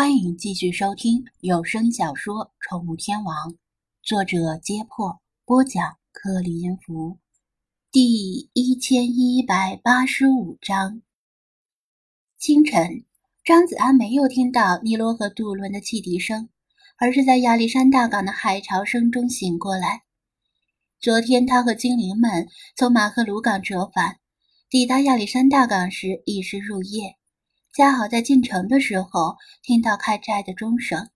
欢迎继续收听有声小说《宠物天王》，作者：揭破，播讲：克里音符，第一千一百八十五章。清晨，张子安没有听到尼罗河渡轮的汽笛声，而是在亚历山大港的海潮声中醒过来。昨天，他和精灵们从马克鲁港折返，抵达亚历山大港时已是入夜。恰好在进城的时候听到开斋的钟声，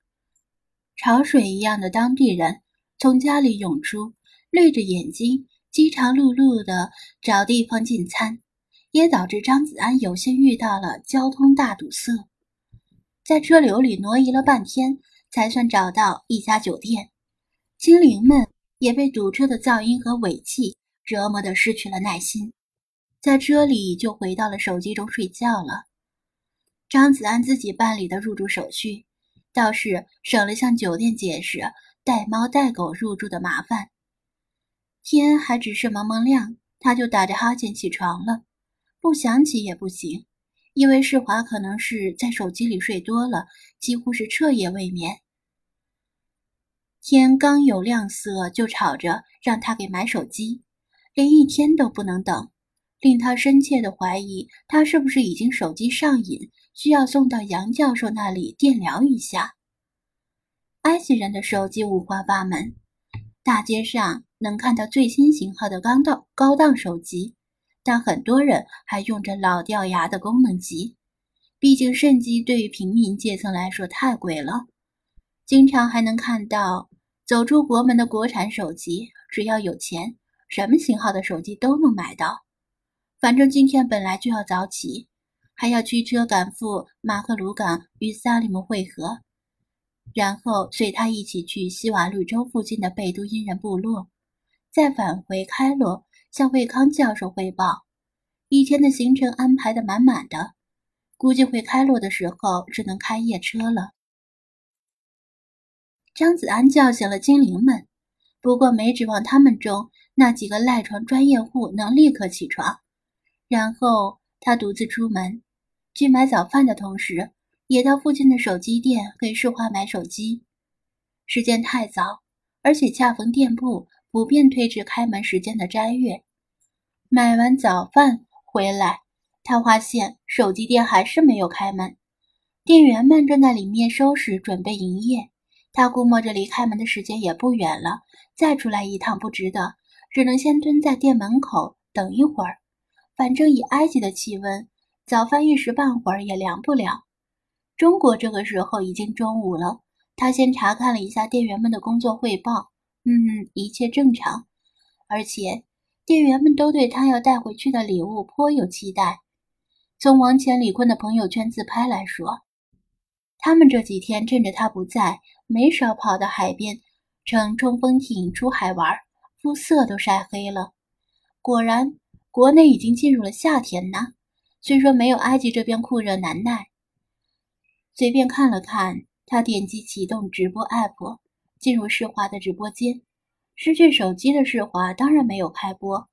潮水一样的当地人从家里涌出，绿着眼睛，饥肠辘辘的找地方进餐，也导致张子安有幸遇到了交通大堵塞，在车流里挪移了半天，才算找到一家酒店。精灵们也被堵车的噪音和尾气折磨得失去了耐心，在车里就回到了手机中睡觉了。张子安自己办理的入住手续，倒是省了向酒店解释带猫带狗入住的麻烦。天还只是蒙蒙亮，他就打着哈欠起床了。不想起也不行，因为世华可能是在手机里睡多了，几乎是彻夜未眠。天刚有亮色，就吵着让他给买手机，连一天都不能等。令他深切的怀疑，他是不是已经手机上瘾，需要送到杨教授那里电疗一下。埃及人的手机五花八门，大街上能看到最新型号的高档高档手机，但很多人还用着老掉牙的功能机。毕竟肾机对于平民阶层来说太贵了，经常还能看到走出国门的国产手机，只要有钱，什么型号的手机都能买到。反正今天本来就要早起，还要驱车赶赴马克鲁港与萨利姆会合，然后随他一起去西瓦绿洲附近的贝都因人部落，再返回开罗向卫康教授汇报。一天的行程安排的满满的，估计回开罗的时候只能开夜车了。张子安叫醒了精灵们，不过没指望他们中那几个赖床专业户能立刻起床。然后他独自出门，去买早饭的同时，也到附近的手机店给世华买手机。时间太早，而且恰逢店铺不便推迟开门时间的斋月。买完早饭回来，他发现手机店还是没有开门，店员们正在里面收拾准备营业。他估摸着离开门的时间也不远了，再出来一趟不值得，只能先蹲在店门口等一会儿。反正以埃及的气温，早饭一时半会儿也凉不了。中国这个时候已经中午了。他先查看了一下店员们的工作汇报，嗯，一切正常。而且店员们都对他要带回去的礼物颇有期待。从王乾、李坤的朋友圈自拍来说，他们这几天趁着他不在，没少跑到海边乘冲锋艇出海玩，肤色都晒黑了。果然。国内已经进入了夏天呢，虽说没有埃及这边酷热难耐。随便看了看，他点击启动直播 app，进入世华的直播间。失去手机的世华当然没有开播。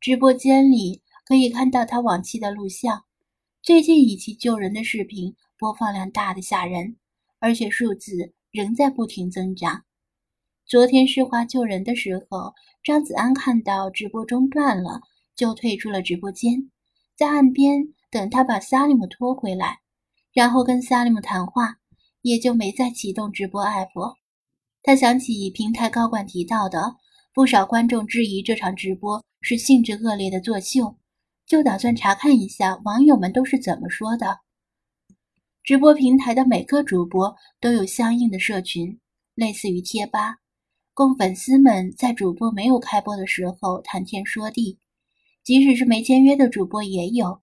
直播间里可以看到他往期的录像，最近一期救人的视频播放量大的吓人，而且数字仍在不停增长。昨天世华救人的时候，张子安看到直播中断了。就退出了直播间，在岸边等他把萨利姆拖回来，然后跟萨利姆谈话，也就没再启动直播 app。他想起平台高管提到的，不少观众质疑这场直播是性质恶劣的作秀，就打算查看一下网友们都是怎么说的。直播平台的每个主播都有相应的社群，类似于贴吧，供粉丝们在主播没有开播的时候谈天说地。即使是没签约的主播也有。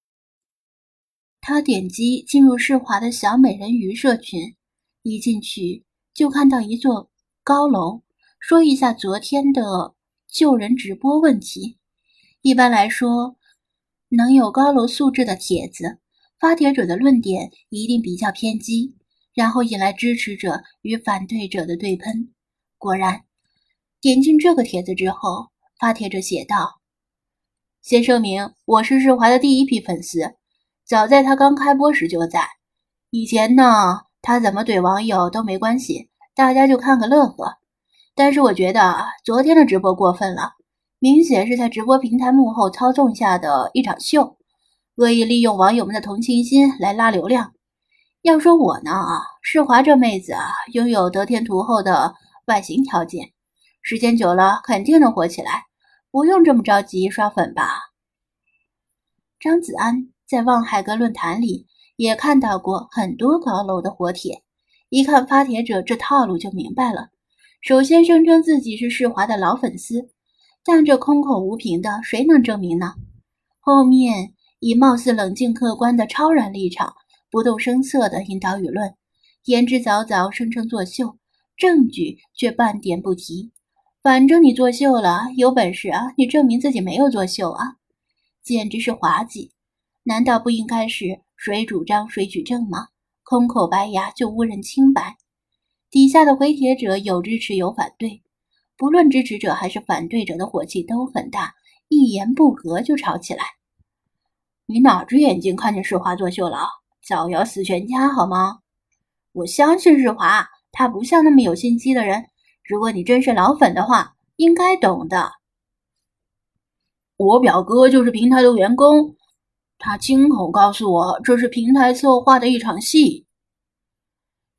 他点击进入世华的小美人鱼社群，一进去就看到一座高楼。说一下昨天的救人直播问题。一般来说，能有高楼素质的帖子，发帖者的论点一定比较偏激，然后引来支持者与反对者的对喷。果然，点进这个帖子之后，发帖者写道。先声明，我是世华的第一批粉丝，早在他刚开播时就在。以前呢，他怎么怼网友都没关系，大家就看个乐呵。但是我觉得昨天的直播过分了，明显是在直播平台幕后操纵下的一场秀，恶意利用网友们的同情心来拉流量。要说我呢，啊世华这妹子啊，拥有得天独厚的外形条件，时间久了肯定能火起来，不用这么着急刷粉吧。张子安在望海阁论坛里也看到过很多高楼的火帖，一看发帖者这套路就明白了。首先声称自己是世华的老粉丝，但这空口无凭的，谁能证明呢？后面以貌似冷静客观的超然立场。不动声色的引导舆论，言之凿凿，声称作秀，证据却半点不提。反正你作秀了，有本事啊，你证明自己没有作秀啊，简直是滑稽！难道不应该是谁主张谁举证吗？空口白牙就误认清白？底下的回帖者有支持有反对，不论支持者还是反对者的火气都很大，一言不合就吵起来。你哪只眼睛看见世华作秀了？造谣死全家好吗？我相信日华，他不像那么有心机的人。如果你真是老粉的话，应该懂的。我表哥就是平台的员工，他亲口告诉我，这是平台策划的一场戏。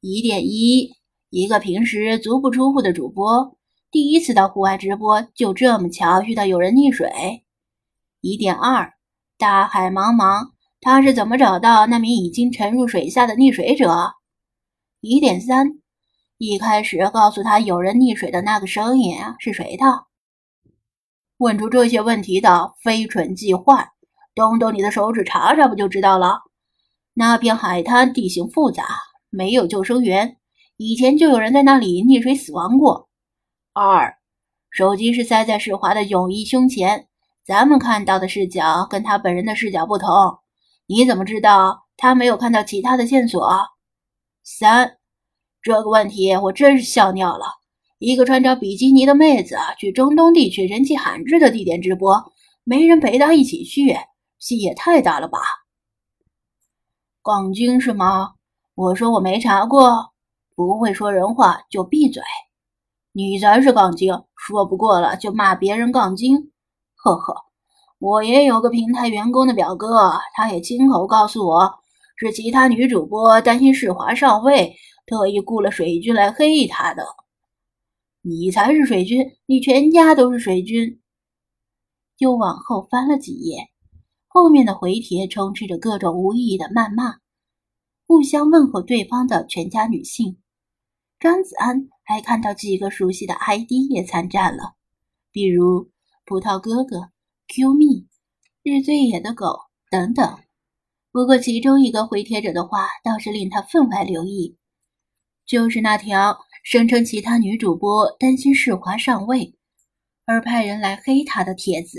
疑点一：一个平时足不出户的主播，第一次到户外直播，就这么巧遇到有人溺水。疑点二：大海茫茫。他是怎么找到那名已经沉入水下的溺水者？疑点三：一开始告诉他有人溺水的那个声音啊是谁的？问出这些问题的非蠢即坏，动动你的手指查查不就知道了？那片海滩地形复杂，没有救生员，以前就有人在那里溺水死亡过。二，手机是塞在世华的泳衣胸前，咱们看到的视角跟他本人的视角不同。你怎么知道他没有看到其他的线索？三，这个问题我真是笑尿了。一个穿着比基尼的妹子去中东地区人气罕至的地点直播，没人陪她一起去，戏也太大了吧？杠精是吗？我说我没查过，不会说人话就闭嘴。你才是杠精，说不过了就骂别人杠精，呵呵。我也有个平台员工的表哥，他也亲口告诉我，是其他女主播担心世华上位，特意雇了水军来黑他的。你才是水军，你全家都是水军。又往后翻了几页，后面的回帖充斥着各种无意义的谩骂，互相问候对方的全家女性。张子安还看到几个熟悉的 ID 也参战了，比如葡萄哥哥。Q 蜜，日最野的狗等等。不过其中一个回帖者的话倒是令他分外留意，就是那条声称其他女主播担心世华上位，而派人来黑她的帖子。